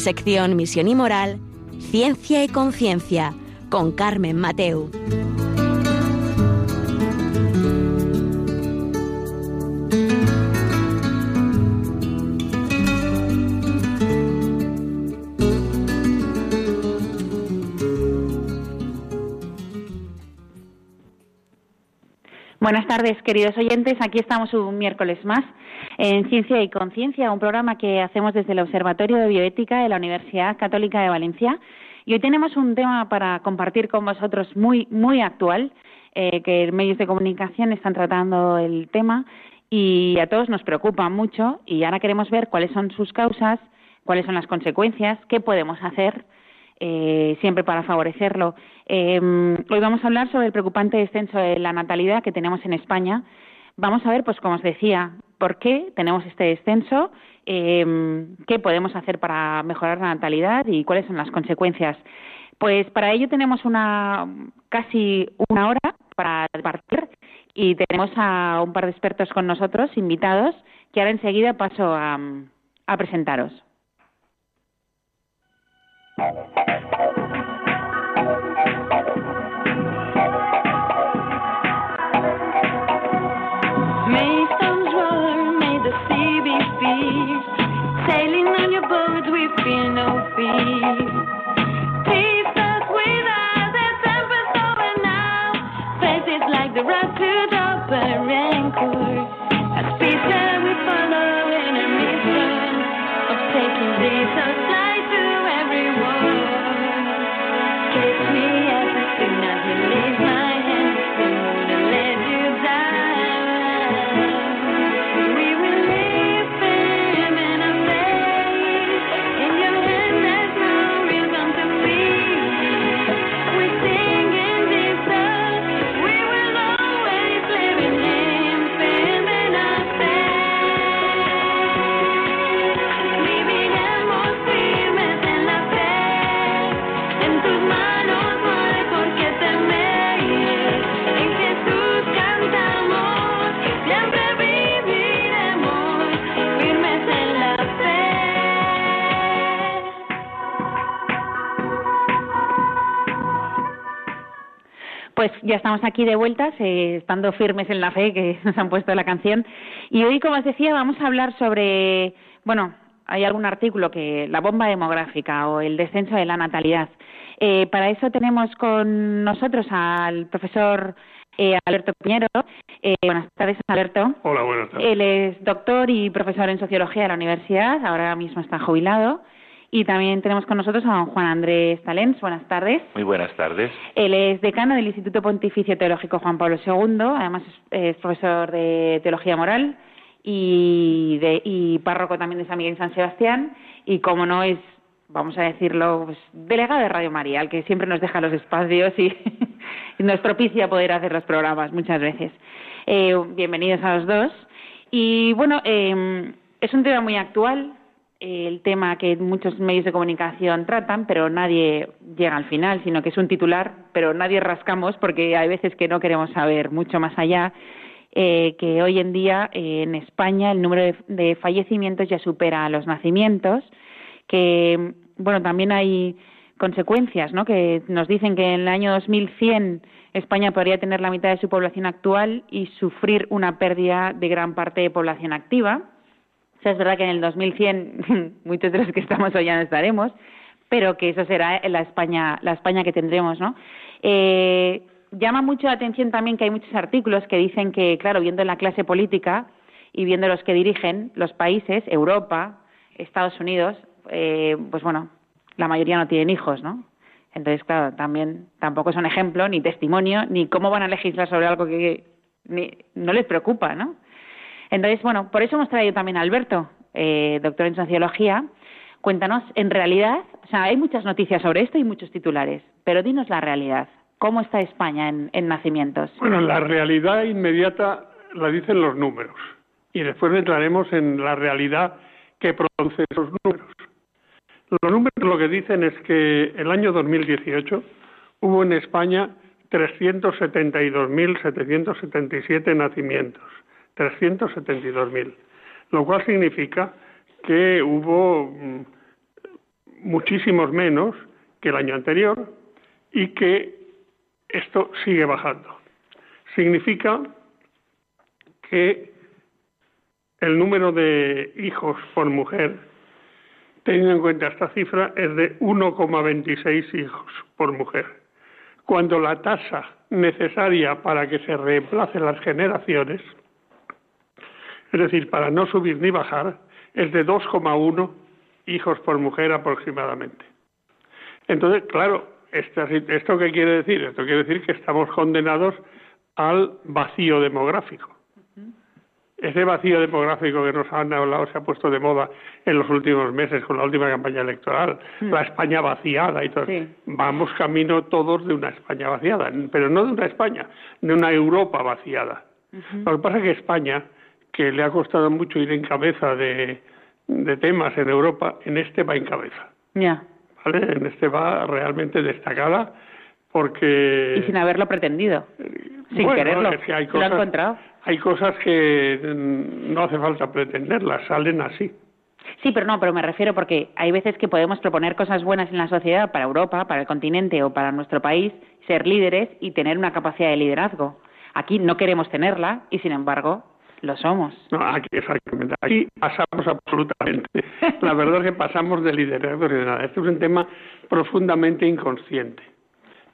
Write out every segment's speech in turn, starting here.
Sección Misión y Moral, Ciencia y Conciencia, con Carmen Mateu. Buenas tardes, queridos oyentes. Aquí estamos un miércoles más en Ciencia y Conciencia, un programa que hacemos desde el Observatorio de Bioética de la Universidad Católica de Valencia. Y hoy tenemos un tema para compartir con vosotros muy, muy actual, eh, que medios de comunicación están tratando el tema y a todos nos preocupa mucho y ahora queremos ver cuáles son sus causas, cuáles son las consecuencias, qué podemos hacer eh, siempre para favorecerlo. Em, hoy vamos a hablar sobre el preocupante descenso de la natalidad que tenemos en España. Vamos a ver, pues como os decía, por qué tenemos este descenso, em, qué podemos hacer para mejorar la natalidad y cuáles son las consecuencias. Pues para ello tenemos una casi una hora para partir y tenemos a un par de expertos con nosotros, invitados, que ahora enseguida paso a presentaros. Pues ya estamos aquí de vueltas, eh, estando firmes en la fe que nos han puesto la canción. Y hoy, como os decía, vamos a hablar sobre, bueno, hay algún artículo que la bomba demográfica o el descenso de la natalidad. Eh, para eso tenemos con nosotros al profesor eh, Alberto Piñero. Eh, buenas tardes, Alberto. Hola, buenas tardes. Él es doctor y profesor en sociología de la universidad, ahora mismo está jubilado. Y también tenemos con nosotros a don Juan Andrés Talens. Buenas tardes. Muy buenas tardes. Él es decano del Instituto Pontificio Teológico Juan Pablo II, además es, es profesor de Teología Moral y, de, y párroco también de San Miguel y San Sebastián. Y como no es, vamos a decirlo, pues, delegado de Radio María, al que siempre nos deja los espacios y, y nos propicia poder hacer los programas muchas veces. Eh, bienvenidos a los dos. Y bueno, eh, es un tema muy actual, el tema que muchos medios de comunicación tratan, pero nadie llega al final, sino que es un titular, pero nadie rascamos porque hay veces que no queremos saber mucho más allá. Eh, que hoy en día eh, en España el número de, de, fallecimientos ya supera a los nacimientos, que bueno también hay consecuencias, ¿no? Que nos dicen que en el año 2100 España podría tener la mitad de su población actual y sufrir una pérdida de gran parte de población activa. O sea, es verdad que en el 2100 muchos de los que estamos hoy ya no estaremos, pero que eso será la España, la España que tendremos, ¿no? Eh, llama mucho la atención también que hay muchos artículos que dicen que, claro, viendo la clase política y viendo los que dirigen los países, Europa, Estados Unidos, eh, pues bueno, la mayoría no tienen hijos, ¿no? Entonces, claro, también tampoco son ejemplo, ni testimonio, ni cómo van a legislar sobre algo que ni, no les preocupa, ¿no? Entonces, bueno, por eso hemos traído también a Alberto, eh, doctor en sociología. Cuéntanos, en realidad, o sea, hay muchas noticias sobre esto y muchos titulares, pero dinos la realidad. ¿Cómo está España en, en nacimientos? Bueno, la realidad inmediata la dicen los números y después entraremos en la realidad que produce esos números. Los números lo que dicen es que el año 2018 hubo en España 372.777 nacimientos. 372.000, lo cual significa que hubo muchísimos menos que el año anterior y que esto sigue bajando. Significa que el número de hijos por mujer, teniendo en cuenta esta cifra, es de 1,26 hijos por mujer, cuando la tasa necesaria para que se reemplacen las generaciones, es decir, para no subir ni bajar, es de 2,1 hijos por mujer aproximadamente. Entonces, claro, ¿esto, ¿esto qué quiere decir? Esto quiere decir que estamos condenados al vacío demográfico. Ese vacío demográfico que nos han hablado se ha puesto de moda en los últimos meses con la última campaña electoral, la España vaciada y todo. Sí. Vamos camino todos de una España vaciada, pero no de una España, de una Europa vaciada. Lo que pasa es que España, que le ha costado mucho ir en cabeza de, de temas en Europa, en este va en cabeza. Ya. ¿vale? En este va realmente destacada porque... Y sin haberlo pretendido. Sin Bueno, quererlo. es que hay Lo ha encontrado. Hay cosas que mm, no hace falta pretenderlas, salen así. Sí, pero no, pero me refiero porque hay veces que podemos proponer cosas buenas en la sociedad para Europa, para el continente o para nuestro país, ser líderes y tener una capacidad de liderazgo. Aquí no queremos tenerla y, sin embargo, lo somos. No, aquí, exactamente. Aquí pasamos absolutamente. La verdad es que pasamos de liderazgo de nada. Este es un tema profundamente inconsciente.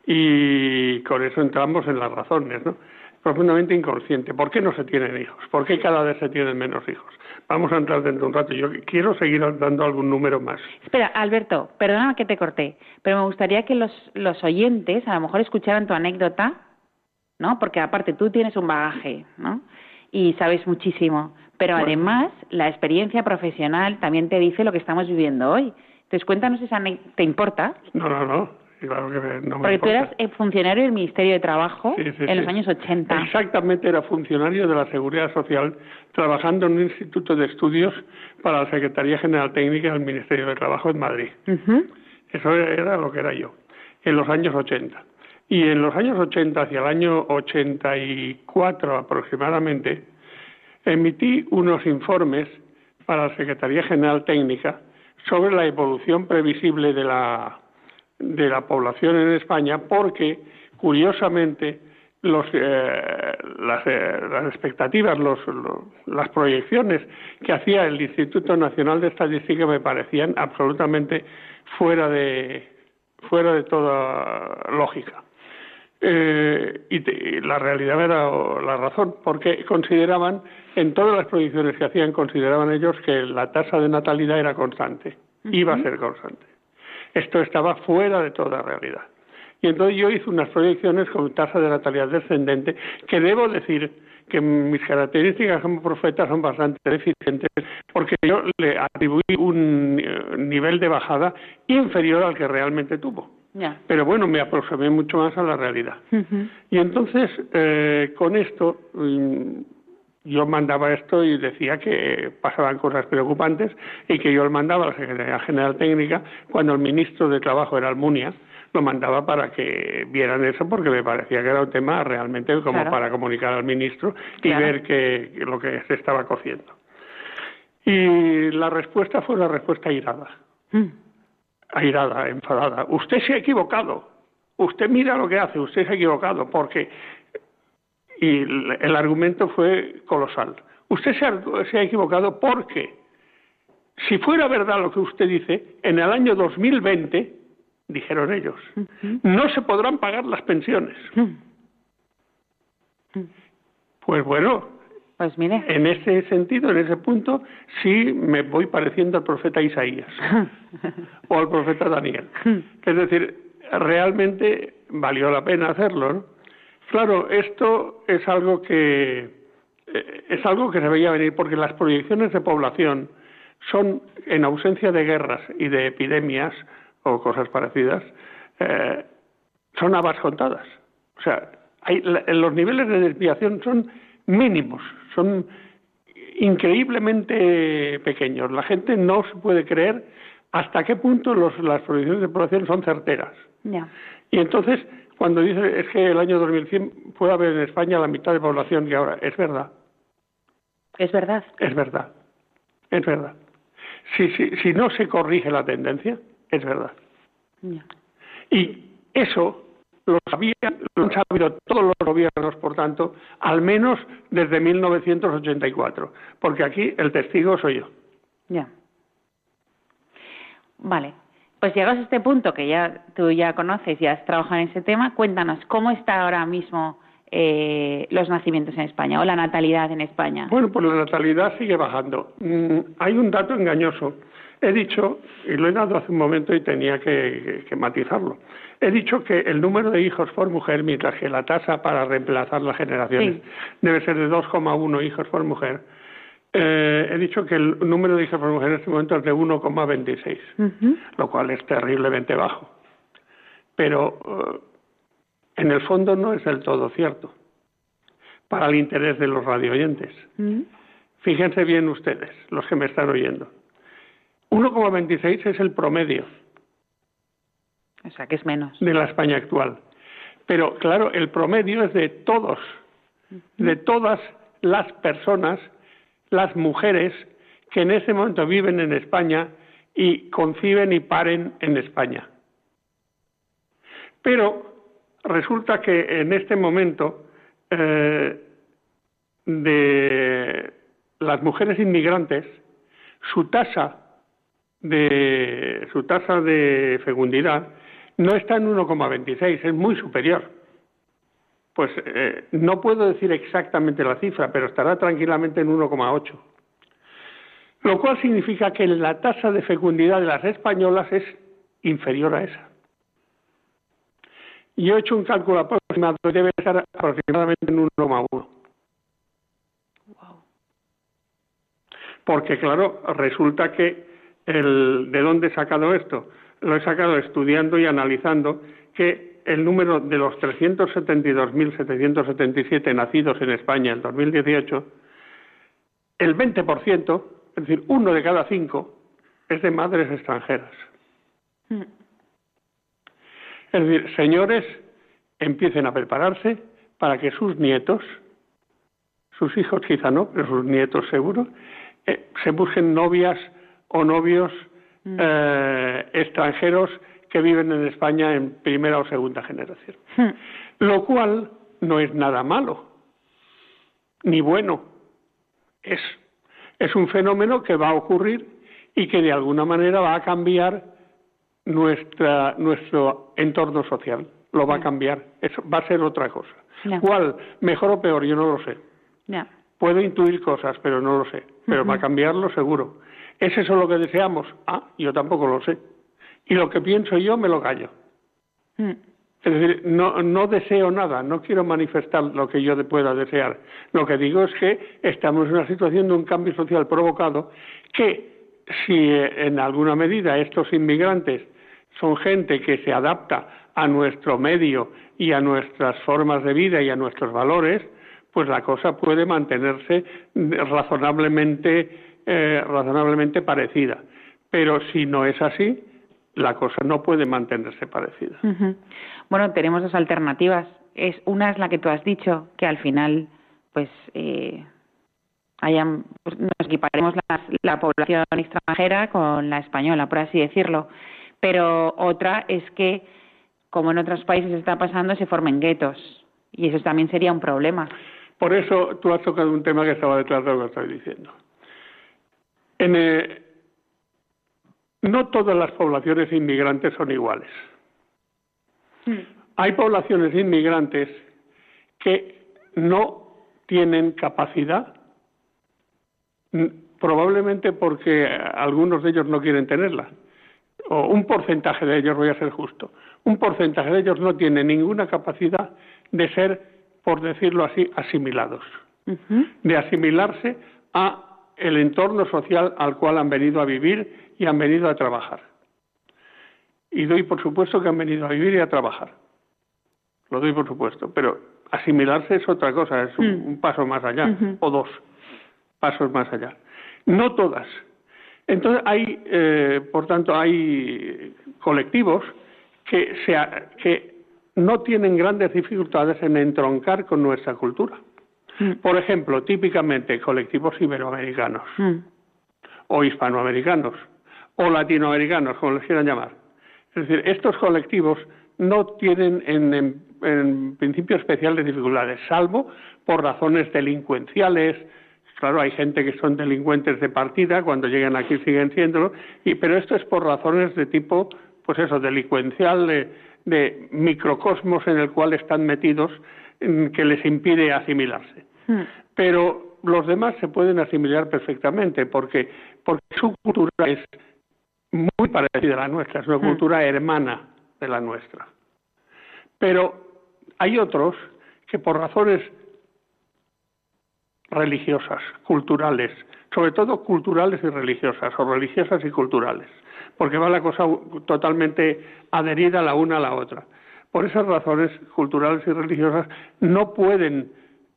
Y con eso entramos en las razones, ¿no? Profundamente inconsciente. ¿Por qué no se tienen hijos? ¿Por qué cada vez se tienen menos hijos? Vamos a entrar dentro de un rato. Yo quiero seguir dando algún número más. Espera, Alberto, perdona que te corté, pero me gustaría que los, los oyentes a lo mejor escucharan tu anécdota, ¿no? Porque aparte tú tienes un bagaje, ¿no? Y sabes muchísimo, pero Bueno. además la experiencia profesional también te dice lo que estamos viviendo hoy. Entonces cuéntanos esa ¿te importa? No, no, no. Claro que me- no me Porque tú eras eh, funcionario del Ministerio de Trabajo Sí, sí, en sí. los años 80. Exactamente, era funcionario de la Seguridad Social trabajando en un instituto de estudios para la Secretaría General Técnica del Ministerio de Trabajo en Madrid. Ujú. Eso era lo que era yo, en los años 80. Y en los años 80, hacia el año 84 aproximadamente, emití unos informes para la Secretaría General Técnica sobre la evolución previsible de la, población en España, porque, curiosamente, los, eh, las, eh, las expectativas, los- las proyecciones que hacía el Instituto Nacional de Estadística me parecían absolutamente fuera de, fuera de toda lógica. Eh, y, te- y la realidad era la razón, porque consideraban, en todas las proyecciones que hacían, consideraban ellos que la tasa de natalidad era constante, iba a ser constante. Esto estaba fuera de toda realidad. Y entonces yo hice unas proyecciones con tasa de natalidad descendente, que debo decir que mis características como profeta son bastante deficientes, porque yo le atribuí un eh, nivel de bajada inferior al que realmente tuvo. Ya. Pero bueno, me aproximé mucho más a la realidad. Y entonces, eh, con esto, mm, yo mandaba esto y decía que pasaban cosas preocupantes y que yo lo mandaba a la Secretaría General Técnica cuando el ministro de Trabajo era Almunia, lo mandaba para que vieran eso porque me parecía que era un tema realmente como Claro. para comunicar al ministro y Claro. ver que, que lo que se estaba cociendo. Y la respuesta fue una respuesta irada Mm. Airada, enfadada. Usted se ha equivocado. Usted mira lo que hace, usted se ha equivocado, porque. Y el, argumento fue colosal. Usted se ha, se ha equivocado porque, si fuera verdad lo que usted dice, en el año 2020, dijeron ellos, no se podrán pagar las pensiones. Pues bueno, Pues mire. en ese sentido, en ese punto, sí me voy pareciendo al profeta Isaías o al profeta Daniel. Es decir, realmente valió la pena hacerlo. ¿no? Claro, esto es algo que eh, es algo que se veía venir porque las proyecciones de población son, en ausencia de guerras y de epidemias o cosas parecidas, eh, son habas contadas. O sea, hay, los niveles de desviación son mínimos, son increíblemente pequeños. La gente no se puede creer hasta qué punto los- las proyecciones de población son certeras. Ya. Y entonces, cuando dice es que el año 2100 puede haber en España la mitad de población que ahora, es verdad, Es verdad. es verdad, es verdad. Si, si, si no se corrige la tendencia, es verdad. Ya. Y eso lo, sabían, lo han sabido todos los gobiernos, por tanto, al menos desde 1984, porque aquí el testigo soy yo. Ya. Vale. Pues llegados a este punto que ya tú ya conoces y has trabajado en ese tema, cuéntanos cómo está ahora mismo eh, los nacimientos en España o la natalidad en España. Bueno, pues la natalidad sigue bajando. Mm, hay un dato engañoso. He dicho, y lo he dado hace un momento y tenía que, matizarlo, he dicho que el número de hijos por mujer, mientras que la tasa para reemplazar las generaciones Sí. debe ser de 2,1 hijos por mujer, eh, he dicho que el número de hijos por mujer en este momento es de 1,26, Ujú. lo cual es terriblemente bajo. Pero eh, en el fondo no es del todo cierto, para el interés de los radioyentes. Ujú. Fíjense bien ustedes, los que me están oyendo. 1,26 es el promedio O sea, que es menos. de la España actual. Pero claro, el promedio es de todos, de todas las personas, las mujeres que en ese momento viven en España y conciben y paren en España. Pero resulta que en este momento eh, de las mujeres inmigrantes, su tasa de su tasa de fecundidad no está en 1,26, es muy superior. Pues eh, no puedo decir exactamente la cifra, pero estará tranquilamente en 1,8. Lo cual significa que la tasa de fecundidad de las españolas es inferior a esa. Yo he hecho un cálculo aproximado y debe estar aproximadamente en 1,1. Porque, claro, resulta que el, ¿de dónde he sacado esto? Lo he sacado estudiando y analizando que el número de los 372.777 nacidos en España en 2018, el 20%, es decir, uno de cada cinco, es de madres extranjeras. Mm. Es decir, señores, empiecen a prepararse para que sus nietos, sus hijos quizá no, pero sus nietos seguro, eh, se busquen novias o novios eh, extranjeros que viven en España en primera o segunda generación. Mm. Lo cual no es nada malo, ni bueno. Es, es un fenómeno que va a ocurrir y que de alguna manera va a cambiar nuestra, nuestro entorno social. Lo va a cambiar. Eso va a ser otra cosa. ¿Cuál? Mejor o peor, yo no lo sé. Puedo intuir cosas, pero no lo sé. Pero va a cambiarlo seguro. ¿Es eso lo que deseamos? Ah, yo tampoco lo sé. Y lo que pienso yo me lo callo. Mm. Es decir, no, no deseo nada, no quiero manifestar lo que yo pueda desear. Lo que digo es que estamos en una situación de un cambio social provocado que si eh, en alguna medida estos inmigrantes son gente que se adapta a nuestro medio y a nuestras formas de vida y a nuestros valores, pues la cosa puede mantenerse razonablemente, eh, razonablemente parecida. Pero si no es así, la cosa no puede mantenerse parecida. Bueno, tenemos dos alternativas. Es una es la que tú has dicho, que al final, pues, eh, hayan, pues, nos equiparemos la, la población extranjera con la española, por así decirlo. Pero otra es que, como en otros países está pasando, se formen guetos y eso también sería un problema. Por eso tú has tocado un tema que estaba detrás de lo que estoy diciendo. En, eh, no todas las poblaciones inmigrantes son iguales. Hay poblaciones inmigrantes que no tienen capacidad, probablemente porque algunos de ellos no quieren tenerla, o un porcentaje de ellos, voy a ser justo, un porcentaje de ellos no tiene ninguna capacidad de ser, por decirlo así, asimilados, de asimilarse a el entorno social al cual han venido a vivir y han venido a trabajar. Y doy por supuesto que han venido a vivir y a trabajar. Lo doy por supuesto, pero asimilarse es otra cosa, es un, Mm. un paso más allá, o dos pasos más allá. No todas. Entonces hay, eh, por tanto, hay colectivos que, se, que no tienen grandes dificultades en entroncar con nuestra cultura. Mm. Por ejemplo, típicamente colectivos iberoamericanos Mm. o hispanoamericanos o latinoamericanos, como les quieran llamar. Es decir, estos colectivos no tienen en, en- en principio especiales dificultades, salvo por razones delincuenciales. Claro, hay gente que son delincuentes de partida, cuando llegan aquí siguen siéndolo, y, pero esto es por razones de tipo, pues eso, delincuencial, de, de microcosmos en el cual están metidos, que les impide asimilarse Hmm. pero los demás se pueden asimilar perfectamente porque porque su cultura es muy parecida a la nuestra, es una Mm. cultura hermana de la nuestra. Pero hay otros que por razones religiosas, culturales, sobre todo culturales y religiosas, o religiosas y culturales, porque va la cosa totalmente adherida la una a la otra. Por esas razones culturales y religiosas no pueden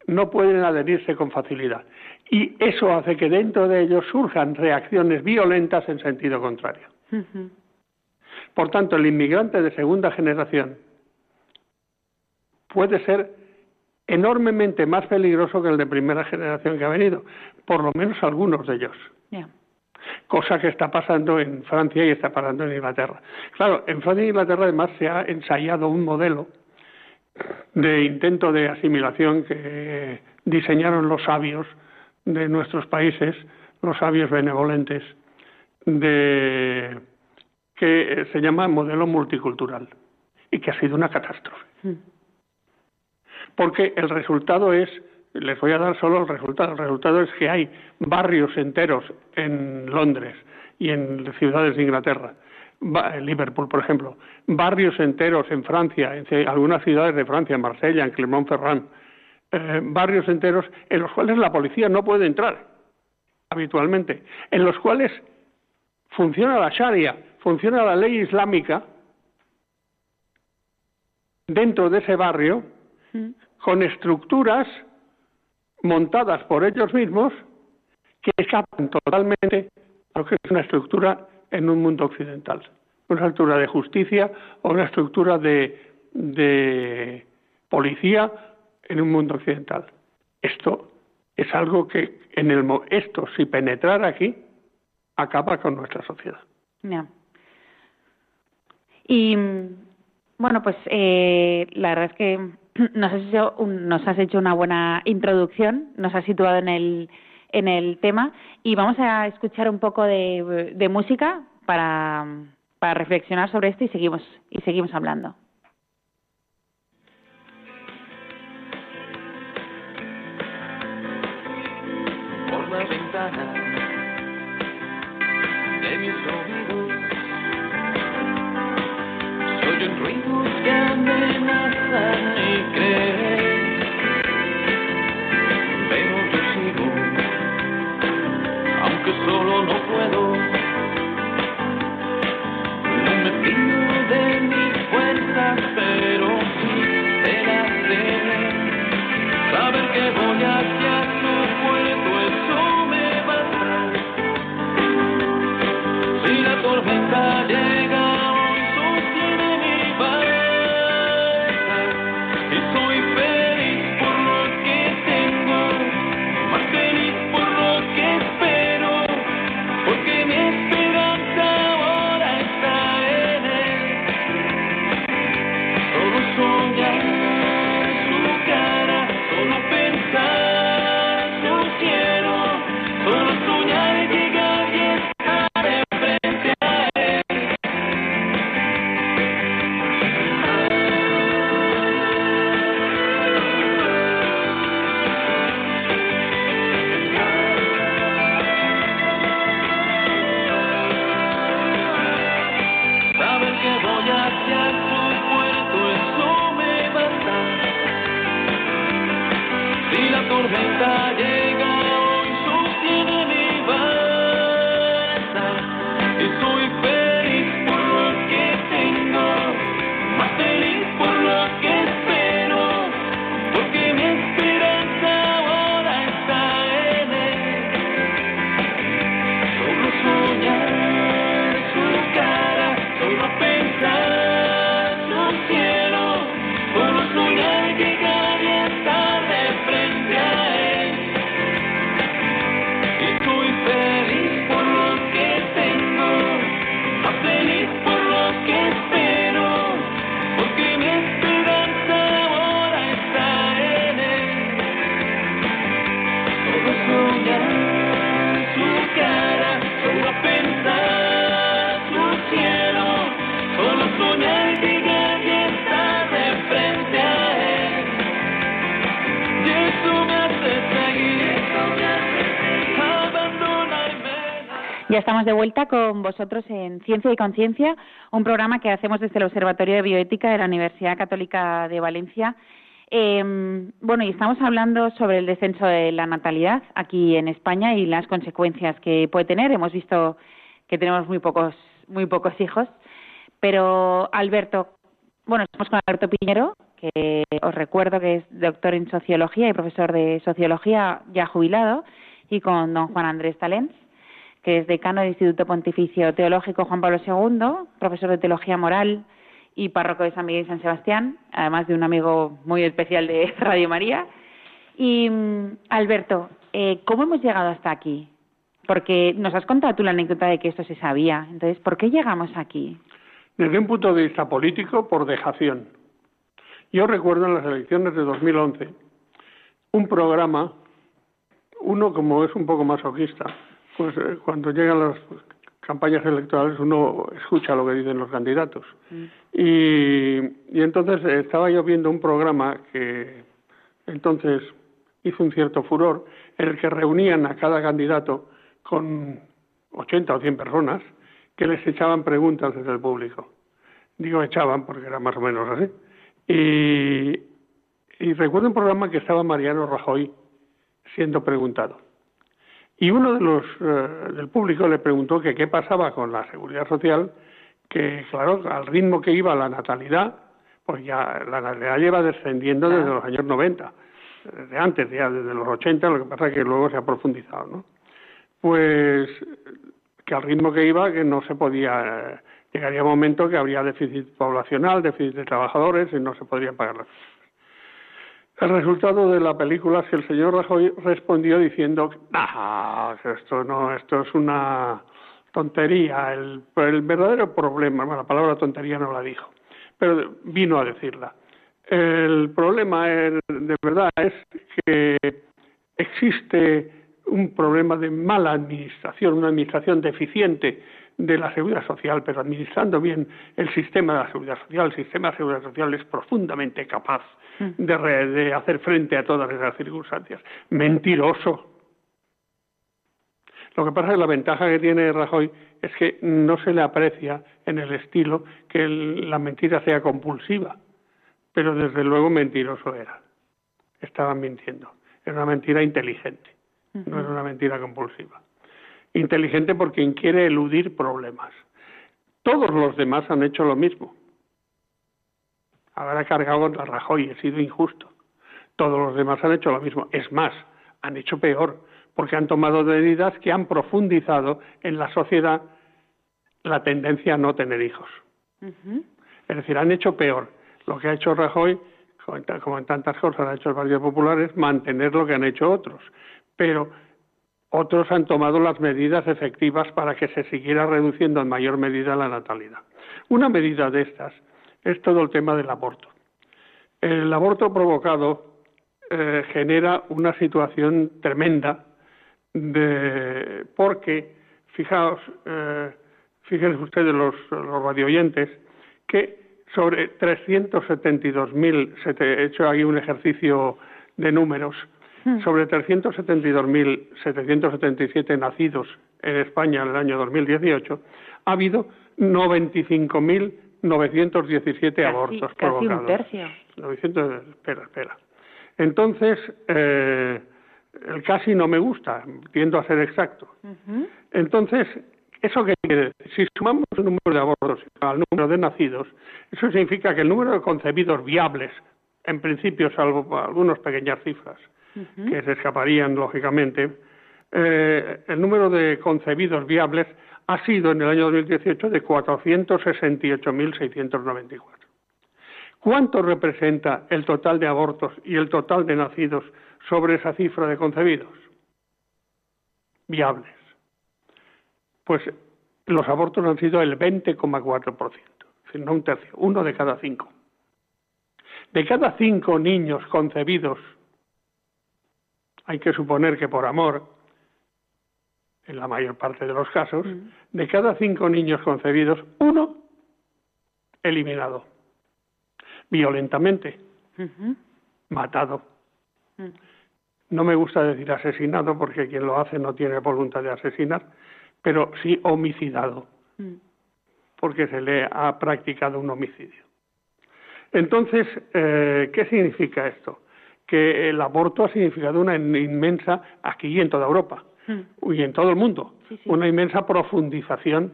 no pueden adherirse con facilidad. Y eso hace que dentro de ellos surjan reacciones violentas en sentido contrario. Por tanto, el inmigrante de segunda generación puede ser enormemente más peligroso que el de primera generación que ha venido, por lo menos algunos de ellos. Cosa que está pasando en Francia y está pasando en Inglaterra. Claro, en Francia e Inglaterra además se ha ensayado un modelo de intento de asimilación que diseñaron los sabios de nuestros países, los sabios benevolentes, de que se llama modelo multicultural y que ha sido una catástrofe. Mm. Porque el resultado es, les voy a dar solo el resultado, el resultado es que hay barrios enteros en Londres y en ciudades de Inglaterra, en Liverpool, por ejemplo, barrios enteros en Francia, en algunas ciudades de Francia, en Marsella, en Clermont-Ferrand, eh, barrios enteros en los cuales la policía no puede entrar habitualmente, en los cuales funciona la Sharia, funciona la ley islámica dentro de ese barrio Mm. con estructuras montadas por ellos mismos que escapan totalmente a lo que es una estructura en un mundo occidental, una estructura de justicia o una estructura de, de policía en un mundo occidental. Esto es algo que en el esto si penetrara aquí acaba con nuestra sociedad. Ya. Y mm, bueno, pues eh, la verdad es que nos has, hecho nos has hecho una buena introducción, nos has situado en el, en el tema y vamos a escuchar un poco de, de música para, para reflexionar sobre esto y seguimos, y seguimos hablando. por la ventana amenazan mi creer Si Estamos de vuelta con vosotros en Ciencia y Conciencia, un programa que hacemos desde el Observatorio de Bioética de la Universidad Católica de Valencia. Eh, bueno, y estamos hablando sobre el descenso de la natalidad aquí en España y las consecuencias que puede tener. Hemos visto que tenemos muy pocos, muy pocos hijos. Pero Alberto, bueno, estamos con Alberto Piñero, que os recuerdo que es doctor en sociología y profesor de sociología ya jubilado, y con don Juan Andrés Talens, que es decano del Instituto Pontificio Teológico Juan Pablo II, profesor de teología moral y párroco de San Miguel y San Sebastián, además de un amigo muy especial de Radio María. Y mm, Alberto, eh, ¿cómo hemos llegado hasta aquí? Porque nos has contado tú la anécdota de que esto se sabía. Entonces, ¿por qué llegamos aquí? Desde un punto de vista político, por dejación. Yo recuerdo en las elecciones de 2011 un programa, uno como es un poco masoquista, pues eh, cuando llegan las campañas electorales uno escucha lo que dicen los candidatos. Y, y entonces estaba yo viendo un programa que entonces hizo un cierto furor, en el que reunían a cada candidato con 80 o 100 personas que les echaban preguntas desde el público. Digo echaban porque era más o menos así. Y, y recuerdo un programa que estaba Mariano Rajoy siendo preguntado. Y uno de los eh, del público le preguntó que qué pasaba con la seguridad social, que claro, al ritmo que iba la natalidad, pues ya la natalidad lleva descendiendo desde los años 90, desde antes, ya desde los 80, lo que pasa es que luego se ha profundizado, ¿no? Pues que al ritmo que iba, que no se podía, eh, llegaría un momento que habría déficit poblacional, déficit de trabajadores y no se podrían pagar las el resultado de la película es que el señor Rajoy respondió diciendo, ah, esto no, esto es una tontería, el, verdadero problema, bueno, la palabra tontería no la dijo, pero vino a decirla. El problema es, de verdad es que existe un problema de mala administración, una administración deficiente de la seguridad social, pero administrando bien el sistema de la seguridad social, el sistema de seguridad social es profundamente capaz de, re- de hacer frente a todas esas circunstancias. Mentiroso. Lo que pasa es que la ventaja que tiene Rajoy es que no se le aprecia en el estilo que el- la mentira sea compulsiva, pero desde luego mentiroso era. Estaban mintiendo. Era una mentira inteligente, no era una mentira compulsiva. Inteligente por quien quiere eludir problemas. Todos los demás han hecho lo mismo. Habrá cargado contra Rajoy, he sido injusto. Todos los demás han hecho lo mismo. Es más, han hecho peor, porque han tomado medidas que han profundizado en la sociedad la tendencia a no tener hijos. Es decir, han hecho peor. Lo que ha hecho Rajoy, como en ta- como en tantas cosas ha hecho el Partido Popular, es mantener lo que han hecho otros. Pero otros han tomado las medidas efectivas para que se siguiera reduciendo en mayor medida la natalidad. Una medida de estas es todo el tema del aborto. El aborto provocado eh, genera una situación tremenda porque, fijaos, eh, fíjense ustedes los, los radioyentes, que sobre 372.000, se te- he hecho aquí un ejercicio de números, sobre 372.777 nacidos en España en el año 2018, ha habido 95.917 Casi- abortos casi un provocados. tercio. 900, espera, espera. Entonces, eh, el casi no me gusta, tiendo a ser exacto. Entonces, ¿eso qué quiere decir? Si sumamos el número de abortos al número de nacidos, eso significa que el número de concebidos viables, en principio, salvo algunas pequeñas cifras que se escaparían, lógicamente, eh, el número de concebidos viables ha sido en el año 2018 de 468.694. ¿Cuánto representa el total de abortos y el total de nacidos sobre esa cifra de concebidos? Viables. Pues los abortos han sido el 20,4%, es decir, no un tercio, uno de cada cinco. De cada cinco niños concebidos, hay que suponer que por amor, en la mayor parte de los casos, de cada cinco niños concebidos, uno eliminado violentamente, matado. No me gusta decir asesinado porque quien lo hace no tiene voluntad de asesinar, pero sí homicidado, Mm. porque se le ha practicado un homicidio. Entonces, eh, ¿qué significa esto? Que el aborto ha significado una in- inmensa, aquí y en toda Europa, Mm. y en todo el mundo, Sí, sí. una inmensa profundización,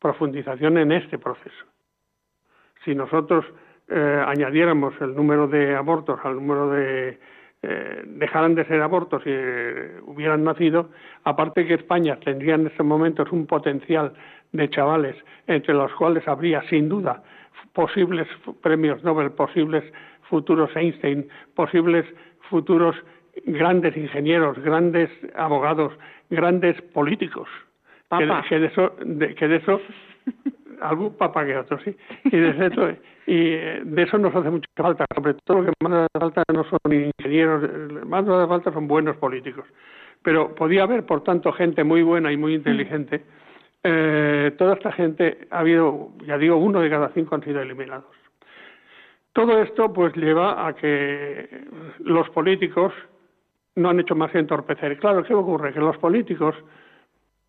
profundización en este proceso. Si nosotros eh, añadiéramos el número de abortos al número de eh, dejaran de ser abortos y eh, hubieran nacido, aparte que España tendría en estos momentos un potencial de chavales entre los cuales habría sin duda posibles premios Nobel, posibles futuros Einstein, posibles futuros grandes ingenieros, grandes abogados, grandes políticos. Que, de eso, de, que de eso algún papa que otro, sí. Y de eso, y de eso nos hace mucha falta. Sobre todo lo que más nos hace falta no son ingenieros, más nos hace falta son buenos políticos. Pero podía haber, por tanto, gente muy buena y muy inteligente. Eh, toda esta gente ha habido, ya digo, uno de cada cinco han sido eliminados. Todo esto pues lleva a que los políticos no han hecho más que entorpecer. Claro, ¿qué ocurre? Que los políticos,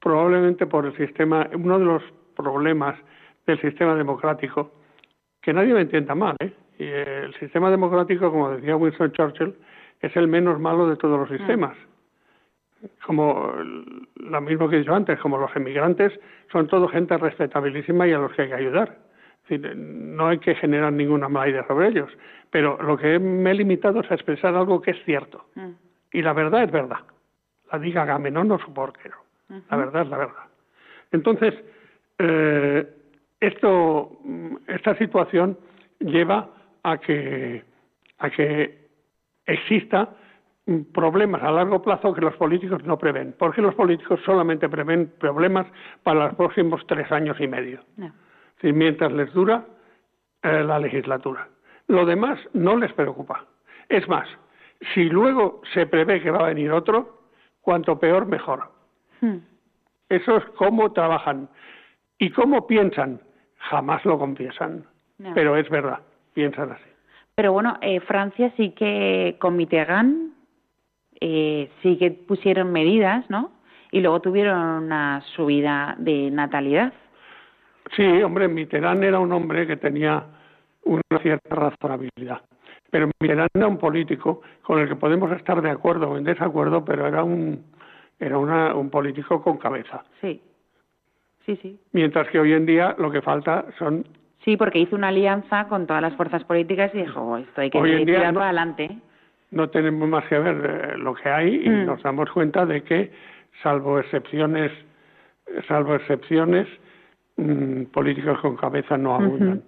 probablemente por el sistema, uno de los problemas del sistema democrático, que nadie me entienda mal, ¿eh? Y el sistema democrático, como decía Winston Churchill, es el menos malo de todos los sistemas. Como lo mismo que he dicho antes, como los emigrantes, son todo gente respetabilísima y a los que hay que ayudar. Es decir, no hay que generar ninguna mala idea sobre ellos. Pero lo que me he limitado es a expresar algo que es cierto. Mm. Y la verdad es verdad. La diga Agamenón o su porquero. La verdad es la verdad. Entonces, eh, esto, mm, esta situación lleva a que, a que exista mm, problemas a largo plazo que los políticos no prevén. Porque los políticos solamente prevén problemas para los próximos tres años y medio. No. Decir, mientras les dura eh, la legislatura. Lo demás no les preocupa. Es más, si luego se prevé que va a venir otro, cuanto peor, mejor. Mm. Eso es cómo trabajan. ¿Y cómo piensan? Jamás lo confiesan. No. Pero es verdad, piensan así. Pero bueno, eh, Francia sí que con Mitterrand eh, sí que pusieron medidas, ¿no? Y luego tuvieron una subida de natalidad. Sí, hombre, Mitterrand era un hombre que tenía una cierta razonabilidad. Pero Mitterrand era un político con el que podemos estar de acuerdo o en desacuerdo, pero era un, era una- un político con cabeza. Sí. Sí, sí. Mientras que hoy en día lo que falta son Sí, porque hizo una alianza con todas las fuerzas políticas y dijo, "Oh, esto hay que Hoy en tirar no- para adelante. no tenemos más que ver eh, lo que hay y Mm. nos damos cuenta de que salvo excepciones salvo excepciones mm, políticos con cabeza no abundan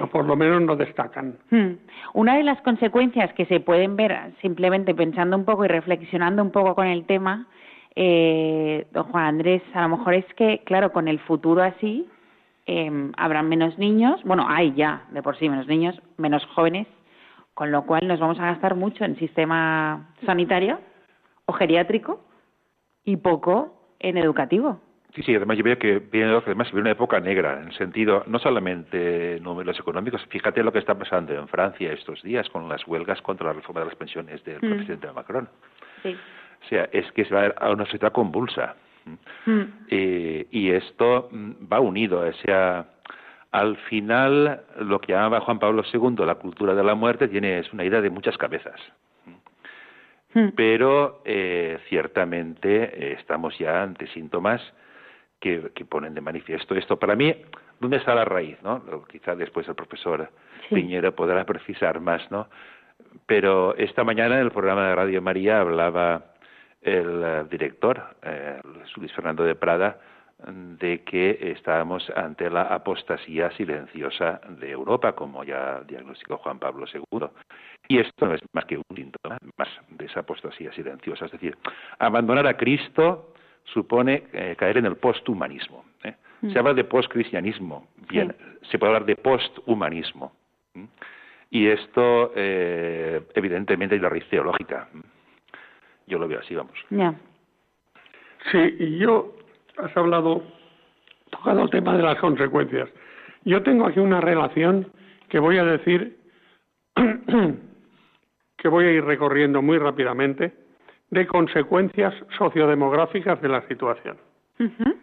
o por lo menos no destacan Hmm. Una de las consecuencias que se pueden ver simplemente pensando un poco y reflexionando un poco con el tema, eh, don Juan Andrés, a lo mejor es que, claro, con el futuro así, eh, habrán menos niños, bueno, hay ya de por sí menos niños, menos jóvenes, con lo cual nos vamos a gastar mucho en sistema sanitario o geriátrico y poco en educativo. Sí, sí, además yo veo que viene además viene una época negra, en el sentido, no solamente números económicos, fíjate lo que está pasando en Francia estos días con las huelgas contra la reforma de las pensiones del Mm. presidente Macron. Sí. O sea, es que se va a una sociedad convulsa. Hmm. Eh, y esto mm, va unido, o sea, al final lo que llamaba Juan Pablo II la cultura de la muerte tiene es una idea de muchas cabezas. Pero eh, ciertamente eh, estamos ya ante síntomas que, que ponen de manifiesto esto. Para mí, ¿dónde está la raíz? ¿no? Quizá después el profesor Sí. Piñero podrá precisar más, ¿no? Pero esta mañana en el programa de Radio María hablaba el eh, director, eh, Luis Fernando de Prada, de que estábamos ante la apostasía silenciosa de Europa, como ya diagnosticó Juan Pablo II. Y esto no es más que un síntoma más de esa apostasía silenciosa. Es decir, abandonar a Cristo supone eh, caer en el posthumanismo. ¿eh? Se habla de postcristianismo, bien, se puede hablar de posthumanismo. ¿m? Y esto, eh, evidentemente, hay la raíz teológica. Yo lo veo así, vamos. Ya. sí y yo has hablado tocado el tema de las consecuencias yo tengo aquí una relación que voy a decir que voy a ir recorriendo muy rápidamente de consecuencias sociodemográficas de la situación Ujú.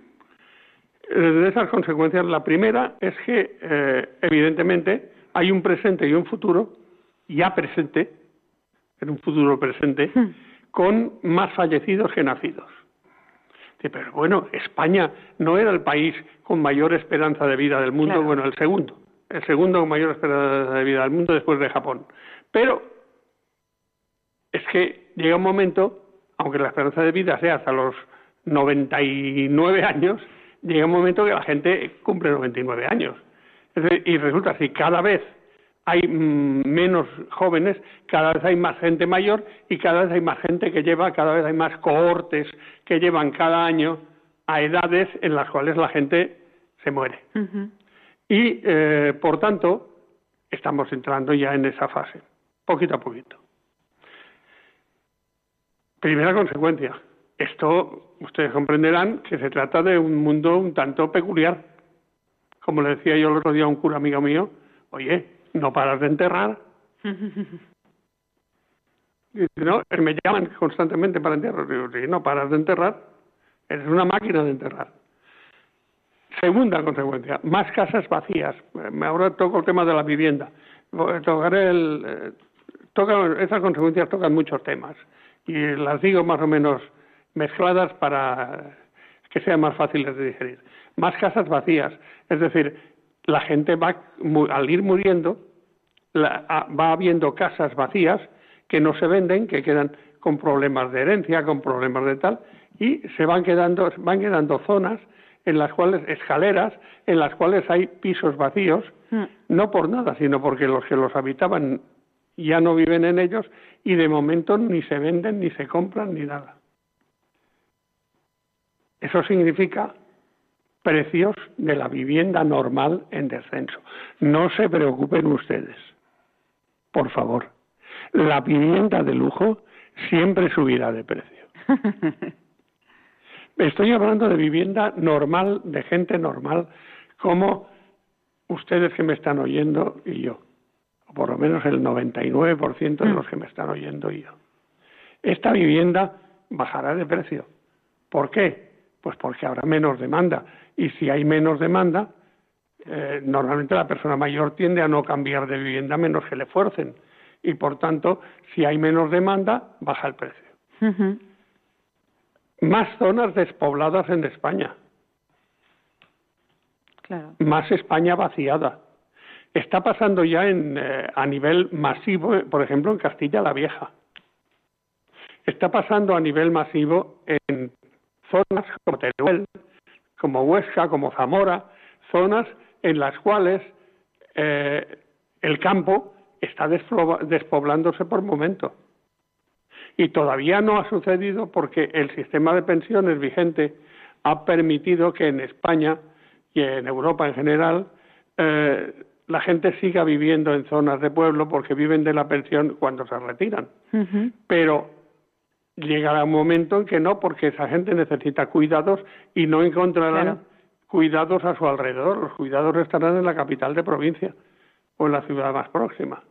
de esas consecuencias, la primera es que, eh, evidentemente, hay un presente y un futuro, ya presente, en un futuro presente, con más fallecidos que nacidos. Pero bueno, España no era el país con mayor esperanza de vida del mundo, Claro. bueno, el segundo, el segundo con mayor esperanza de vida del mundo después de Japón. Pero es que llega un momento, aunque la esperanza de vida sea hasta los 99 años, llega un momento que la gente cumple 99 años. Y resulta si cada vez hay mm, menos jóvenes, cada vez hay más gente mayor y cada vez hay más gente que lleva, cada vez hay más cohortes que llevan cada año a edades en las cuales la gente se muere. Y, eh, por tanto, estamos entrando ya en esa fase, poquito a poquito. Primera consecuencia. Esto, ustedes comprenderán que se trata de un mundo un tanto peculiar. Como le decía yo el otro día a un cura amigo mío, oye, no paras de enterrar. Dice, no, me llaman constantemente para enterrar. Digo, sí, no paras de enterrar. Eres una máquina de enterrar. Segunda consecuencia, más casas vacías. Eh, Ahora toco el tema de la vivienda. Eh, Tocaré el, eh, toca, esas consecuencias tocan muchos temas y las digo más o menos mezcladas para que sean más fáciles de digerir. Más casas vacías, es decir, la gente va, al ir muriendo, la- a- va habiendo casas vacías que no se venden, que quedan con problemas de herencia, con problemas de tal, y se van quedando, van quedando zonas en las cuales, escaleras, en las cuales hay pisos vacíos, Mm. no por nada, sino porque los que los habitaban ya no viven en ellos y de momento ni se venden, ni se compran, ni nada. Eso significa precios de la vivienda normal en descenso. No se preocupen ustedes, por favor. La vivienda de lujo siempre subirá de precio. Estoy hablando de vivienda normal, de gente normal, como ustedes que me están oyendo y yo, por lo menos el 99% de los que me están oyendo y yo. Esta vivienda bajará de precio. ¿Por qué? Pues porque habrá menos demanda. Y si hay menos demanda, eh, normalmente la persona mayor tiende a no cambiar de vivienda menos que le fuercen. Y por tanto, si hay menos demanda, baja el precio. Más zonas despobladas en España. Claro. más España vaciada. Está pasando ya en, eh, a nivel masivo, eh, por ejemplo, en Castilla la Vieja. Está pasando a nivel masivo en zonas como Teruel, como Huesca, como Zamora, zonas en las cuales eh, el campo está despoblándose por momento. Y todavía no ha sucedido porque el sistema de pensiones vigente ha permitido que en España y en Europa en general la gente siga viviendo en zonas de pueblo porque viven de la pensión cuando se retiran. Pero llegará un momento en que no, porque esa gente necesita cuidados y no encontrarán Claro. cuidados a su alrededor. Los cuidados estarán en la capital de provincia o en la ciudad más próxima.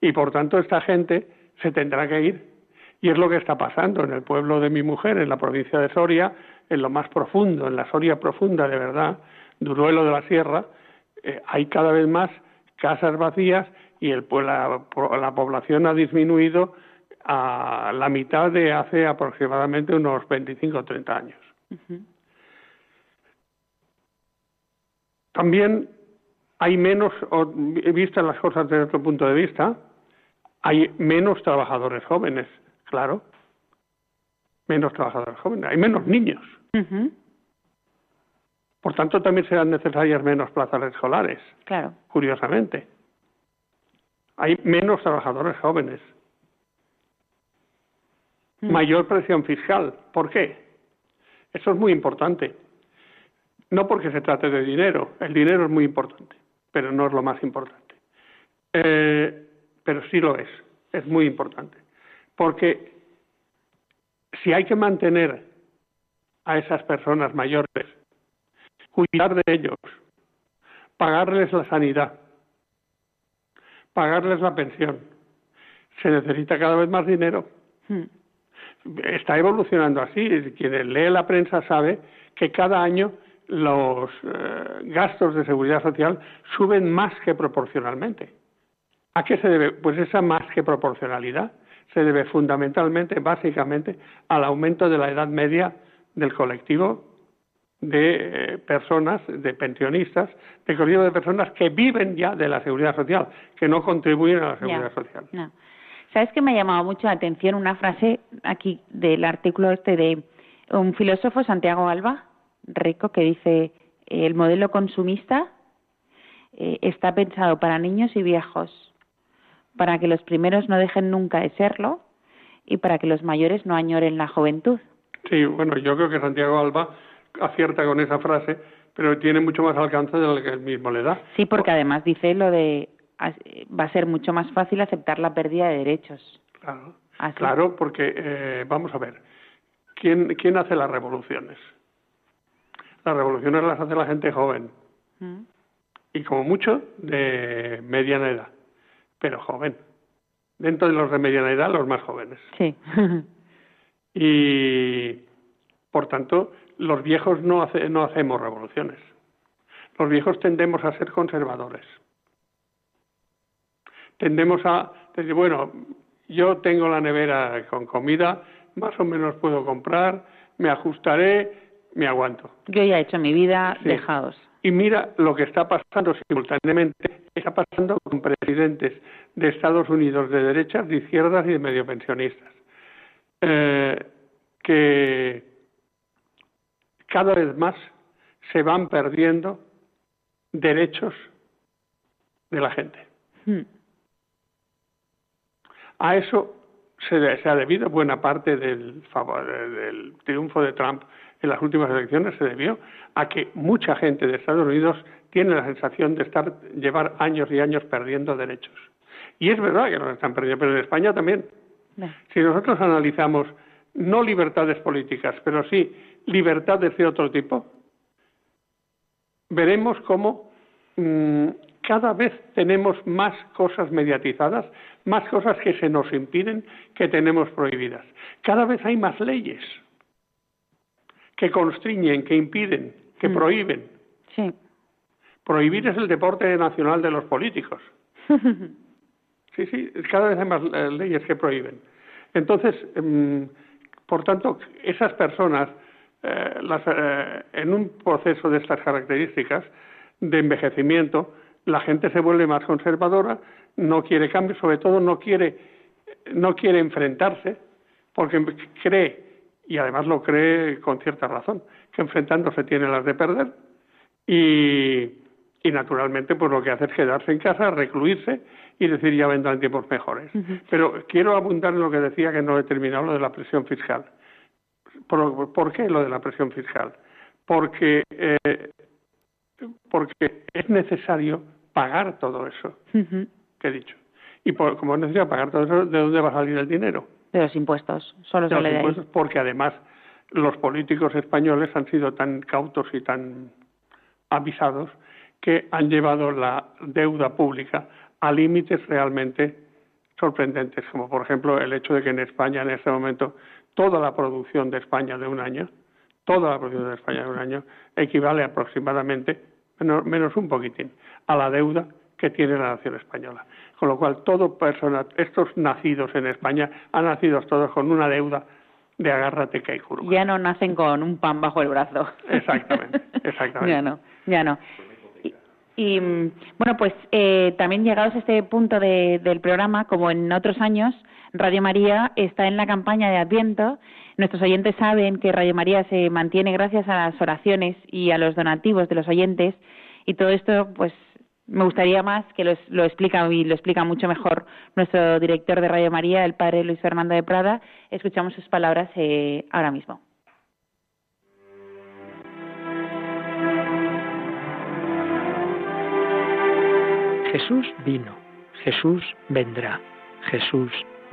Y por tanto esta gente se tendrá que ir. Y es lo que está pasando en el pueblo de mi mujer, en la provincia de Soria, en lo más profundo, en la Soria profunda de verdad, Duruelo de la Sierra, eh, hay cada vez más casas vacías y el, pues, la, la población ha disminuido a la mitad de hace aproximadamente unos 25 o 30 años. También hay menos, vistas las cosas desde otro punto de vista, hay menos trabajadores jóvenes, claro. Menos trabajadores jóvenes, hay menos niños. Ujú. Por tanto, también serán necesarias menos plazas escolares, Claro. curiosamente. Hay menos trabajadores jóvenes. Mm. Mayor presión fiscal. ¿Por qué? Eso es muy importante. No porque se trate de dinero. El dinero es muy importante, pero no es lo más importante. Eh, pero sí lo es. Es muy importante. Porque si hay que mantener a esas personas mayores, cuidar de ellos, pagarles la sanidad, pagarles la pensión, se necesita cada vez más dinero Mm. está evolucionando así. Quien lee la prensa sabe que cada año los eh, gastos de seguridad social suben más que proporcionalmente. ¿A qué se debe? Pues esa más que proporcionalidad se debe fundamentalmente, básicamente, al aumento de la edad media del colectivo de eh, personas, de pensionistas, de colectivo de personas que viven ya de la seguridad social, que no contribuyen a la seguridad social. No. ¿Sabes que me ha llamado mucho la atención una frase aquí del artículo este de un filósofo, Santiago Alba, rico, que dice, el modelo consumista eh, está pensado para niños y viejos, para que los primeros no dejen nunca de serlo y para que los mayores no añoren la juventud. Sí, bueno, yo creo que Santiago Alba acierta con esa frase, pero tiene mucho más alcance del que él mismo le da. Sí, porque además dice lo de va a ser mucho más fácil aceptar la pérdida de derechos. Claro, Así. claro porque eh, vamos a ver, ¿quién, ¿quién hace las revoluciones? Las revoluciones las hace la gente joven Mm. y como mucho de mediana edad, pero joven. Dentro de los de mediana edad, los más jóvenes. Sí. Y, por tanto, los viejos no, hace- no hacemos revoluciones. Los viejos tendemos a ser conservadores. Tendemos a decir, bueno, yo tengo la nevera con comida, más o menos puedo comprar, me ajustaré, me aguanto. Yo ya he hecho mi vida, Sí. dejaos. Y mira lo que está pasando simultáneamente, está pasando con presidentes de Estados Unidos de derechas, de izquierdas y de medio pensionistas, eh, que cada vez más se van perdiendo derechos de la gente. Mm. A eso se, ha debido buena parte del, favor- del triunfo de Trump en las últimas elecciones se debió a que mucha gente de Estados Unidos tiene la sensación de estar llevar años y años perdiendo derechos. Y es verdad que los están perdiendo, pero en España también. No. Si nosotros analizamos no libertades políticas, pero sí libertades de otro tipo, veremos cómo mm, cada vez tenemos más cosas mediatizadas, más cosas que se nos impiden, que tenemos prohibidas. Cada vez hay más leyes que constriñen, que impiden, que Mm. prohíben. Sí. Prohibir es el deporte nacional de los políticos. Sí, sí, cada vez hay más eh, leyes que prohíben. Entonces, em, por tanto, esas personas, eh, las, eh, en un proceso de estas características de envejecimiento, la gente se vuelve más conservadora, no quiere cambios, sobre todo no quiere, no quiere enfrentarse, porque cree, y además lo cree con cierta razón, que enfrentándose tiene las de perder, y, y naturalmente pues lo que hace es quedarse en casa, recluirse y decir ya vendrán tiempos mejores. Pero quiero abundar en lo que decía que no he terminado, lo de la presión fiscal. ¿Por, por qué lo de la presión fiscal? Porque, eh, porque es necesario pagar todo eso Ujú. que he dicho. Y por, como es necesario pagar todo eso, ¿de dónde va a salir el dinero? De los impuestos. Solo de los sale de ahí. impuestos, porque además los políticos españoles han sido tan cautos y tan avisados que han llevado la deuda pública a límites realmente sorprendentes, como por ejemplo el hecho de que en España en este momento toda la producción de España de un año, toda la producción de España de un año equivale aproximadamente, menos, menos un poquitín, a la deuda que tiene la nación española. Con lo cual, todo persona, estos nacidos en España han nacido todos con una deuda de agárrate que hay curva. Ya no nacen con un pan bajo el brazo. Exactamente, exactamente. ya no, ya no. Y, y, mm, bueno, pues eh, también llegados a este punto de- del programa, como en otros años, Radio María está en la campaña de Adviento. Nuestros oyentes saben que Radio María se mantiene gracias a las oraciones y a los donativos de los oyentes y todo esto, pues me gustaría más que lo, lo explica y lo explica mucho mejor nuestro director de Radio María, el padre Luis Fernando de Prada. Escuchamos sus palabras eh, ahora mismo. Jesús vino, Jesús vendrá, Jesús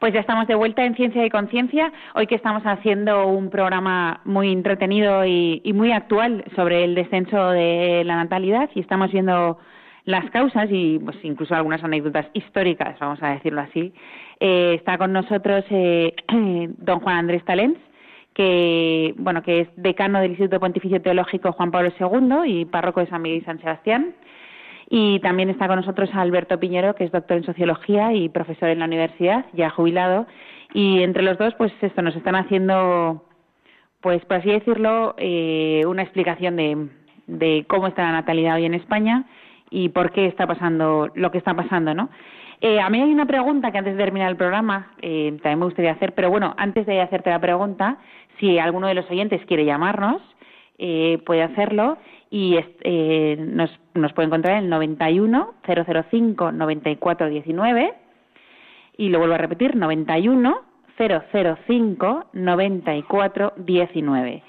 Pues ya estamos de vuelta en Ciencia y Conciencia, hoy que estamos haciendo un programa muy entretenido y, muy actual sobre el descenso de la natalidad y estamos viendo las causas y pues incluso algunas anécdotas históricas, vamos a decirlo así. Eh, está con nosotros eh, don Juan Andrés Talens, que bueno que es decano del Instituto Pontificio Teológico Juan Pablo II y párroco de San Miguel y San Sebastián. Y también está con nosotros Alberto Piñero, que es doctor en sociología y profesor en la universidad, ya jubilado. Y entre los dos, pues esto nos están haciendo, pues por así decirlo, eh, una explicación de, de cómo está la natalidad hoy en España y por qué está pasando lo que está pasando, ¿no? Eh, a mí hay una pregunta que antes de terminar el programa eh, también me gustaría hacer, pero bueno, antes de hacerte la pregunta, si alguno de los oyentes quiere llamarnos, eh, puede hacerlo y eh, nos, nos puede encontrar en el 91 005 94 19 y lo vuelvo a repetir 91 005 94 19.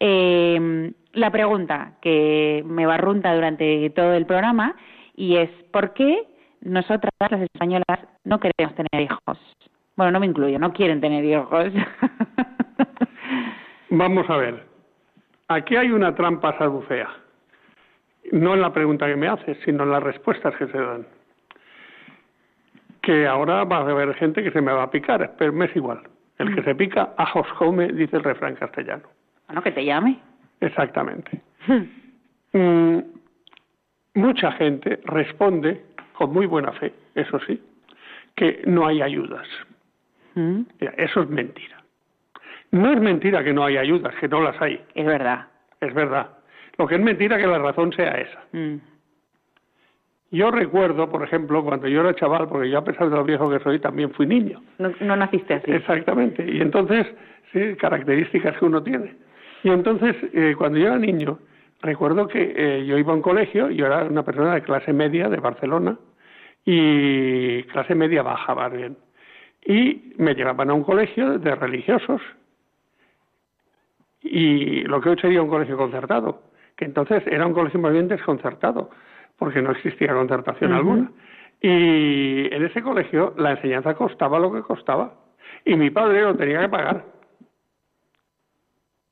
Eh, la pregunta que me barrunta durante todo el programa y es ¿por qué nosotras las españolas no queremos tener hijos? Bueno, no me incluyo, no quieren tener hijos. Vamos a ver. Aquí hay una trampa salbucea. No en la pregunta que me haces, sino en las respuestas que se dan. Que ahora va a haber gente que se me va a picar, pero me es igual. El que se pica, ajos come, dice el refrán castellano. Bueno, que te llame. Exactamente. Mm, mucha gente responde con muy buena fe, eso sí, que no hay ayudas. Mm, Mira, eso es mentira. No es mentira que no hay ayudas, que no las hay, Es verdad. es verdad. Lo que es mentira que la razón sea esa. Mm, Yo recuerdo, por ejemplo, cuando yo era chaval, porque yo a pesar de lo viejo que soy, también fui niño. No, no naciste así. Exactamente. Y entonces, sí, características que uno tiene. Y entonces, eh, cuando yo era niño, recuerdo que eh, yo iba a un colegio, yo era una persona de clase media de Barcelona, y clase media baja, más bien. Y me llevaban a un colegio de religiosos, y lo que hoy sería un colegio concertado, que entonces era un colegio más bien desconcertado, porque no existía concertación alguna. Y en ese colegio la enseñanza costaba lo que costaba, y mi padre lo tenía que pagar.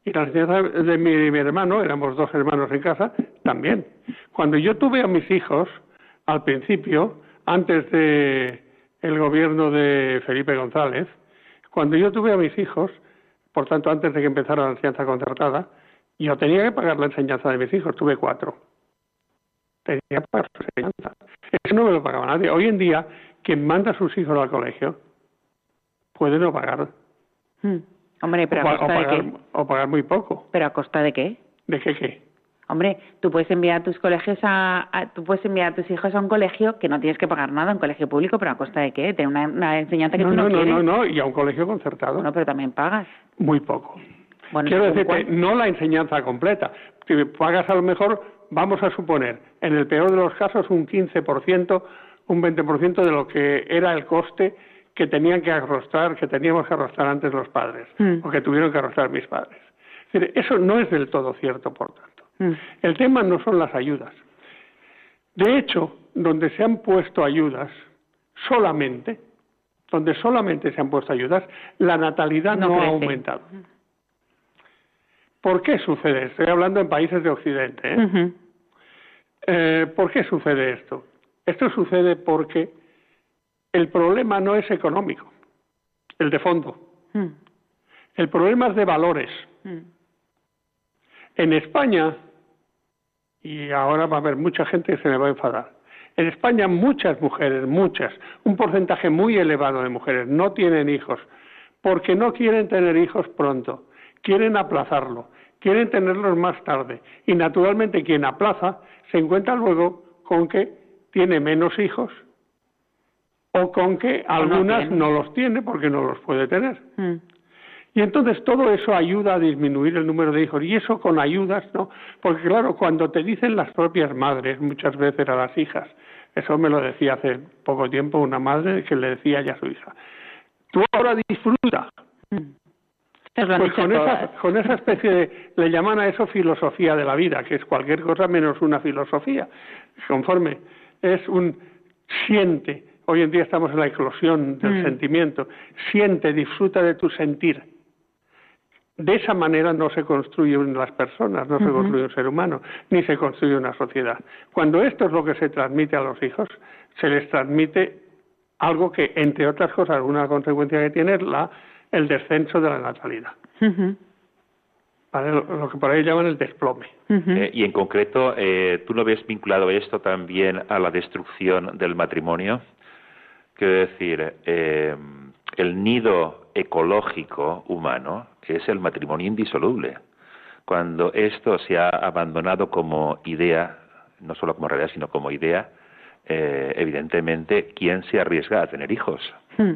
Y la enseñanza de mi, mi hermano, éramos dos hermanos en casa, también. Cuando yo tuve a mis hijos, al principio, antes de el gobierno de Felipe González, cuando yo tuve a mis hijos, por tanto, antes de que empezara la enseñanza concertada, yo tenía que pagar la enseñanza de mis hijos, tuve cuatro. Tenía que pagar su enseñanza. Eso no me lo pagaba nadie. Hoy en día, quien manda a sus hijos al colegio puede no pagar. Mm. Hombre, pero o, a o costa de pagar qué? o pagar muy poco. ¿Pero a costa de qué? ¿De qué qué? Hombre, tú puedes enviar a tus colegios a, a- tú puedes enviar a tus hijos a un colegio que no tienes que pagar nada, un colegio público, pero a costa de qué? Tener una, una enseñanza que No, tú no, no, no, quieres. no, no, y a un colegio concertado. Bueno, pero también pagas. Muy poco. Bueno, Quiero ¿según decirte, no la enseñanza completa. Si pagas a lo mejor, vamos a suponer, en el peor de los casos, un 15%, un 20% de lo que era el coste que tenían que arrostrar, que teníamos que arrostrar antes los padres, Mm. o que tuvieron que arrostrar mis padres. Es decir, eso no es del todo cierto, por tanto. Mm. El tema no son las ayudas. De hecho, donde se han puesto ayudas solamente, donde solamente se han puesto ayudas, la natalidad No no, ha aumentado. ¿Por qué sucede? Estoy hablando en países de Occidente. ¿eh? Eh, ¿Por qué sucede esto? Esto sucede porque el problema no es económico, el de fondo. Mm. El problema es de valores. Mm. En España, y ahora va a haber mucha gente que se me va a enfadar, en España muchas mujeres, muchas, un porcentaje muy elevado de mujeres no tienen hijos porque no quieren tener hijos pronto, quieren aplazarlo, quieren tenerlos más tarde y naturalmente quien aplaza se encuentra luego con que tiene menos hijos o con que algunas no los tiene porque no los puede tener. Mm. Y entonces todo eso ayuda a disminuir el número de hijos. Y eso con ayudas, ¿no? Porque claro, cuando te dicen las propias madres, muchas veces a las hijas, eso me lo decía hace poco tiempo una madre que le decía ya a su hija, tú ahora disfruta. Pues con esa, con esa especie de, le llaman a eso filosofía de la vida, que es cualquier cosa menos una filosofía. Conforme es un siente, hoy en día estamos en la eclosión del Mm. sentimiento, siente, disfruta de tu sentir. De esa manera no se construyen las personas, no se construye un ser humano, ni se construye una sociedad. Cuando esto es lo que se transmite a los hijos, se les transmite algo que, entre otras cosas, una consecuencia que tiene es la, el descenso de la natalidad. Lo, lo que por ahí llaman el desplome. Eh, y en concreto, eh, ¿tú no ves vinculado esto también a la destrucción del matrimonio? Quiero decir, eh, el nido ecológico humano es el matrimonio indisoluble. Cuando esto se ha abandonado como idea, no solo como realidad, sino como idea, eh, evidentemente, ¿quién se arriesga a tener hijos? Mm,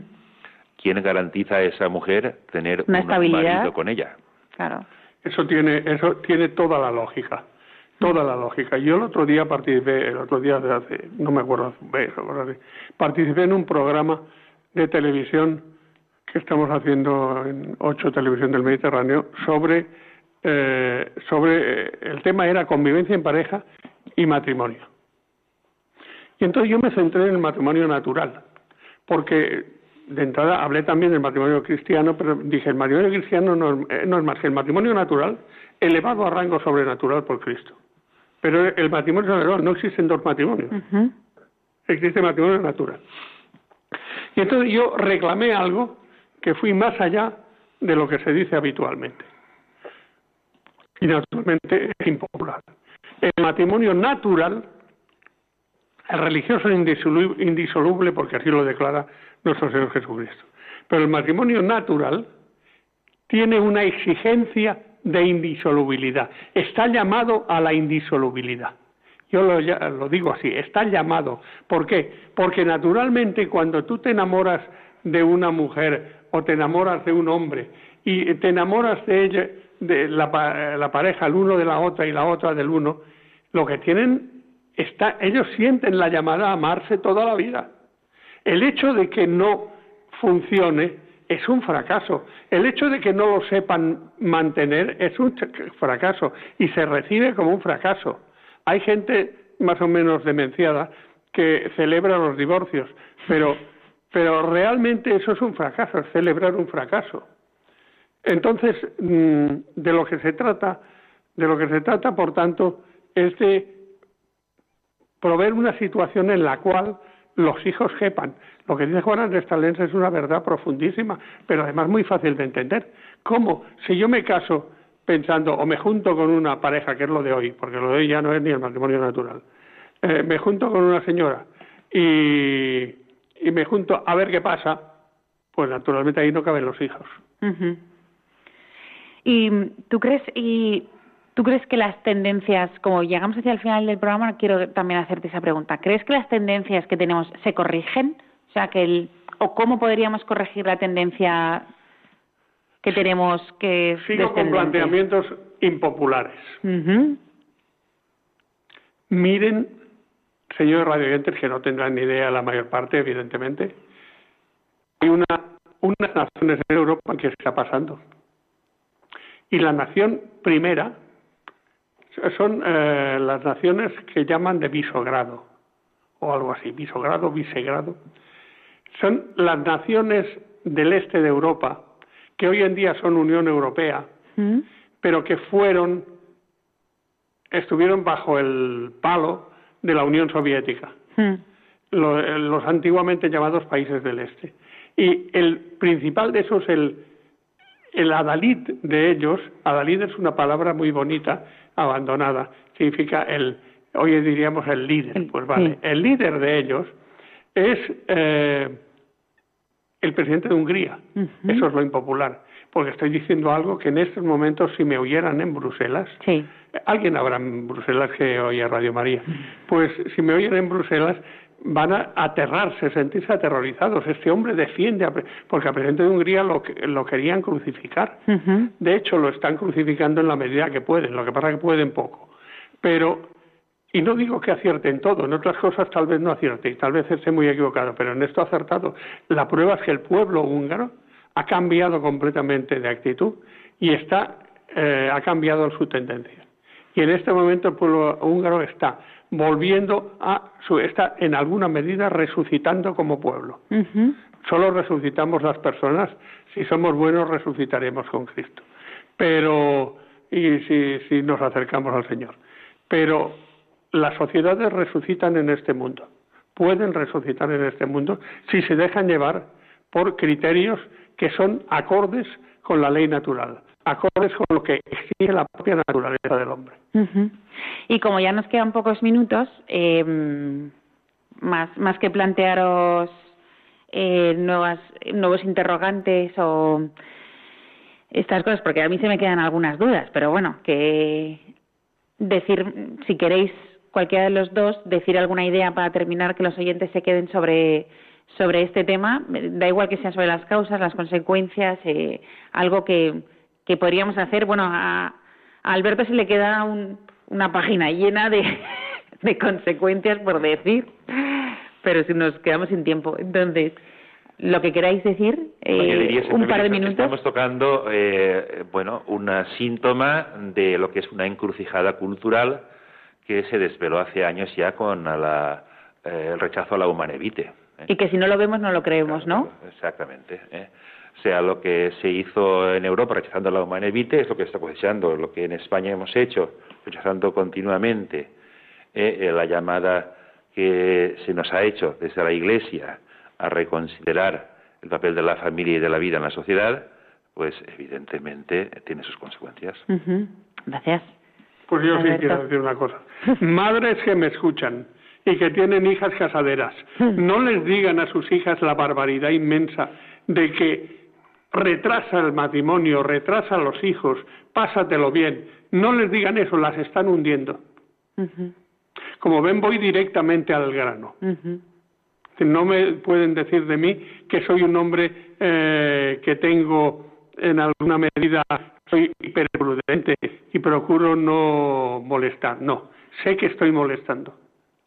¿Quién garantiza a esa mujer tener Una un estabilidad. marido con ella? Claro. Eso tiene, eso tiene toda la lógica. Toda la lógica. Yo el otro día participé, el otro día de hace, no me acuerdo, participé en un programa de televisión que estamos haciendo en ocho televisión del Mediterráneo sobre, eh, sobre eh, el tema era convivencia en pareja y matrimonio. Y entonces yo me centré en el matrimonio natural, porque de entrada hablé también del matrimonio cristiano, pero dije, el matrimonio cristiano no, es- eh, no es más que el matrimonio natural elevado a rango sobrenatural por Cristo. Pero el matrimonio natural, no existen dos matrimonios, Ujú. existe matrimonio natural. Y entonces yo reclamé algo que fui más allá de lo que se dice habitualmente. Y naturalmente es impopular. El matrimonio natural, el religioso es indisolu- indisoluble porque así lo declara nuestro Señor Jesucristo. Pero el matrimonio natural tiene una exigencia de indisolubilidad. Está llamado a la indisolubilidad. Yo lo, digo así, está llamado. ¿Por qué? Porque naturalmente cuando tú te enamoras de una mujer o te enamoras de un hombre y te enamoras de ella, de la, la pareja, el uno de la otra y la otra del uno, lo que tienen está, ellos sienten la llamada a amarse toda la vida. El hecho de que no funcione es un fracaso. El hecho de que no lo sepan mantener es un fracaso y se recibe como un fracaso. Hay gente más o menos demenciada que celebra los divorcios, pero, pero realmente eso es un fracaso, es celebrar un fracaso. Entonces, mm, de lo que se trata, de lo que se trata, por tanto, es de proveer una situación en la cual los hijos quepan. Lo que dice Juan Andrés Talens es una verdad profundísima, pero además muy fácil de entender. ¿Cómo? Si yo me caso pensando o me junto con una pareja, que es lo de hoy, porque lo de hoy ya no es ni el matrimonio natural, eh, me junto con una señora y, me junto a ver qué pasa, pues naturalmente ahí no caben los hijos. ¿Y tú crees y tú crees que las tendencias, como llegamos hacia el final del programa, quiero también hacerte esa pregunta. ¿Crees que las tendencias que tenemos se corrigen? O sea, que el o cómo podríamos corregir la tendencia que tenemos que Sigo con planteamientos impopulares. Ujú. Miren, señores radioyentes, que no tendrán ni idea la mayor parte, evidentemente, hay una, unas naciones en Europa que está pasando. Y la nación primera son eh, las naciones que llaman de bisogrado, o algo así, bisogrado, visegrado. Son las naciones del este de Europa, que hoy en día son Unión Europea, ¿Mm? pero que fueron, estuvieron bajo el palo de la Unión Soviética, ¿Mm? lo- eh, los antiguamente llamados países del Este. Y el principal de esos, el, el adalid de ellos, adalid es una palabra muy bonita, abandonada, significa el, hoy diríamos el líder, pues vale, sí. el líder de ellos es eh, el presidente de Hungría, eso es lo impopular. porque estoy diciendo algo que en estos momentos, si me oyeran en Bruselas, Sí. alguien habrá en Bruselas que oye Radio María, pues si me oyen en Bruselas van a aterrarse, sentirse aterrorizados. Este hombre defiende, a- porque al presidente de Hungría lo, lo querían crucificar. De hecho, lo están crucificando en la medida que pueden, lo que pasa es que pueden poco. Pero, y no digo que acierten todo, en otras cosas tal vez no acierte, y tal vez esté muy equivocado, pero en esto ha acertado. La prueba es que el pueblo húngaro ha cambiado completamente de actitud y está, eh, ha cambiado su tendencia. Y en este momento el pueblo húngaro está volviendo a, su, está en alguna medida resucitando como pueblo. Solo resucitamos las personas, si somos buenos resucitaremos con Cristo. Pero, y si, si nos acercamos al Señor. Pero las sociedades resucitan en este mundo, pueden resucitar en este mundo si se dejan llevar por criterios que son acordes con la ley natural, acordes con lo que exige la propia naturaleza del hombre. Ujú. Y como ya nos quedan pocos minutos, eh, más, más que plantearos eh, nuevas, nuevos interrogantes o estas cosas, porque a mí se me quedan algunas dudas, pero bueno, que decir, si queréis cualquiera de los dos, decir alguna idea para terminar, que los oyentes se queden sobre sobre este tema, da igual que sea sobre las causas, las consecuencias, eh, algo que, que podríamos hacer. Bueno, a, a Alberto se le queda un- una página llena de, de consecuencias por decir, pero si nos quedamos sin tiempo. Entonces, lo que queráis decir, eh, un par de minutos. Estamos tocando, eh, bueno, una síntoma de lo que es una encrucijada cultural que se desveló hace años ya con la, eh, el rechazo a la humana evite. ¿eh? Y que si no lo vemos, no lo creemos, ¿no? Exactamente. O sea, lo que se hizo en Europa rechazando la humana evite es lo que está cosechando, lo que en España hemos hecho, rechazando continuamente eh, eh, la llamada que se nos ha hecho desde la Iglesia a reconsiderar el papel de la familia y de la vida en la sociedad, pues evidentemente tiene sus consecuencias. Gracias. Pues yo sí quiero decir una cosa. Madres que me escuchan y que tienen hijas casaderas, no les digan a sus hijas la barbaridad inmensa de que retrasa el matrimonio, retrasa a los hijos, pásatelo bien. No les digan eso, las están hundiendo. Como ven, voy directamente al grano. ujú. No me pueden decir de mí que soy un hombre eh, que tengo en alguna medida, soy hiperprudente y procuro no molestar. No, sé que estoy molestando.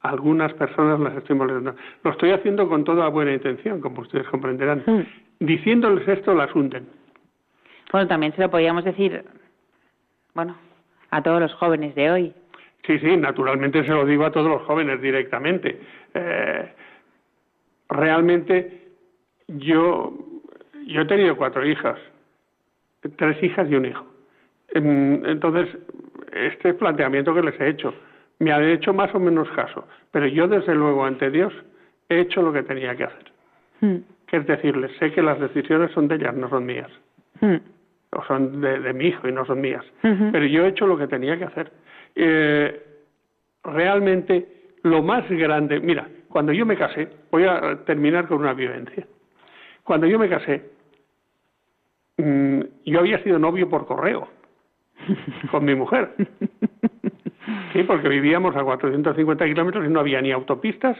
Algunas personas las estoy molestando. Lo estoy haciendo con toda buena intención, como ustedes comprenderán. Mm. Diciéndoles esto las hunden. Bueno, también se lo podríamos decir, bueno, a todos los jóvenes de hoy. Sí, sí, naturalmente se lo digo a todos los jóvenes directamente. Eh, realmente yo, yo he tenido cuatro hijas, tres hijas y un hijo. Entonces, este planteamiento que les he hecho, me han hecho más o menos caso, pero yo desde luego ante Dios he hecho lo que tenía que hacer. Mm, Es decirles, sé que las decisiones son de ellas, no son mías, mm, o son de, de mi hijo y no son mías. Pero yo he hecho lo que tenía que hacer. Eh, realmente lo más grande, mira, cuando yo me casé, voy a terminar con una vivencia. Cuando yo me casé, mm, yo había sido novio por correo con mi mujer. Sí, porque vivíamos a 450 kilómetros y no había ni autopistas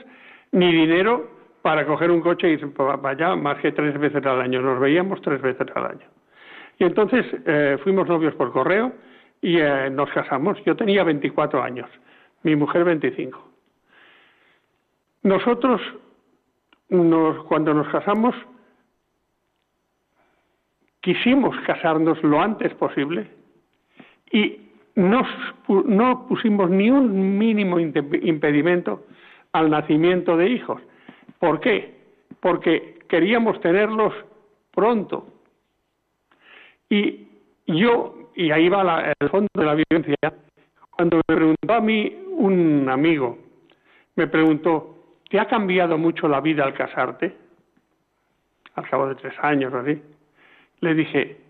ni dinero para coger un coche y ir para allá más que tres veces al año. Nos veíamos tres veces al año. Y entonces eh, fuimos novios por correo y eh, nos casamos. Yo tenía 24 años, mi mujer 25. Nosotros, nos- cuando nos casamos, quisimos casarnos lo antes posible y pu- no pusimos ni un mínimo impedimento al nacimiento de hijos. ¿Por qué? Porque queríamos tenerlos pronto. Y yo, y ahí va el fondo de la violencia, cuando me preguntó a mí un amigo, me preguntó, ¿te ha cambiado mucho la vida al casarte? Al cabo de tres años o así. Le dije,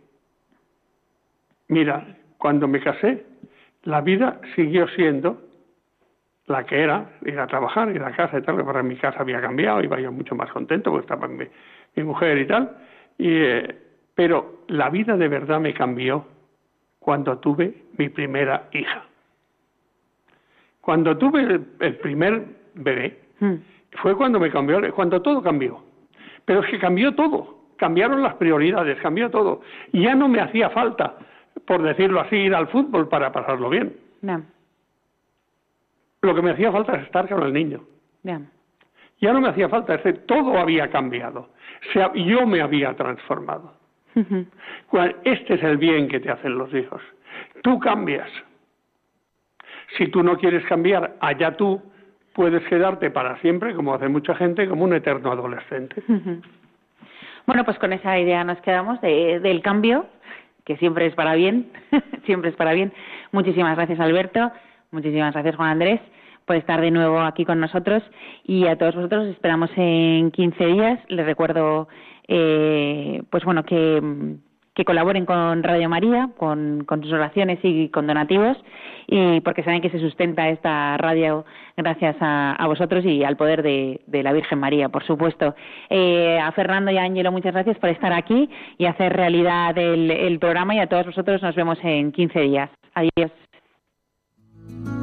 mira, cuando me casé, la vida siguió siendo la que era, ir a trabajar, ir a casa y tal, que para mi casa había cambiado, iba yo mucho más contento porque estaba mi, mi mujer y tal, y, eh, Pero la vida de verdad me cambió cuando tuve mi primera hija. Cuando tuve el, el primer bebé, Mm. fue cuando me cambió, cuando todo cambió. Pero es que cambió todo, cambiaron las prioridades, cambió todo. Y ya no me hacía falta, por decirlo así, ir al fútbol para pasarlo bien. Ya, Lo que me hacía falta es estar con el niño. ya. Ya no me hacía falta, es decir, todo había cambiado. Se yo me había transformado. Este es el bien que te hacen los hijos. Tú cambias. Si tú no quieres cambiar, allá tú puedes quedarte para siempre, como hace mucha gente, como un eterno adolescente. Bueno, pues con esa idea nos quedamos de- del cambio, que siempre es para bien, siempre es para bien. Muchísimas gracias, Alberto. Muchísimas gracias, Juan Andrés, por estar de nuevo aquí con nosotros. Y a todos vosotros esperamos en 15 días. Les recuerdo, eh, pues bueno, que, colaboren con Radio María, con, con sus oraciones y con donativos, y porque saben que se sustenta esta radio gracias a, a vosotros y al poder de, de la Virgen María, por supuesto. Eh, a Fernando y a Ángelo, muchas gracias por estar aquí y hacer realidad el, el programa, y a todos vosotros nos vemos en 15 días. Adiós. Bye.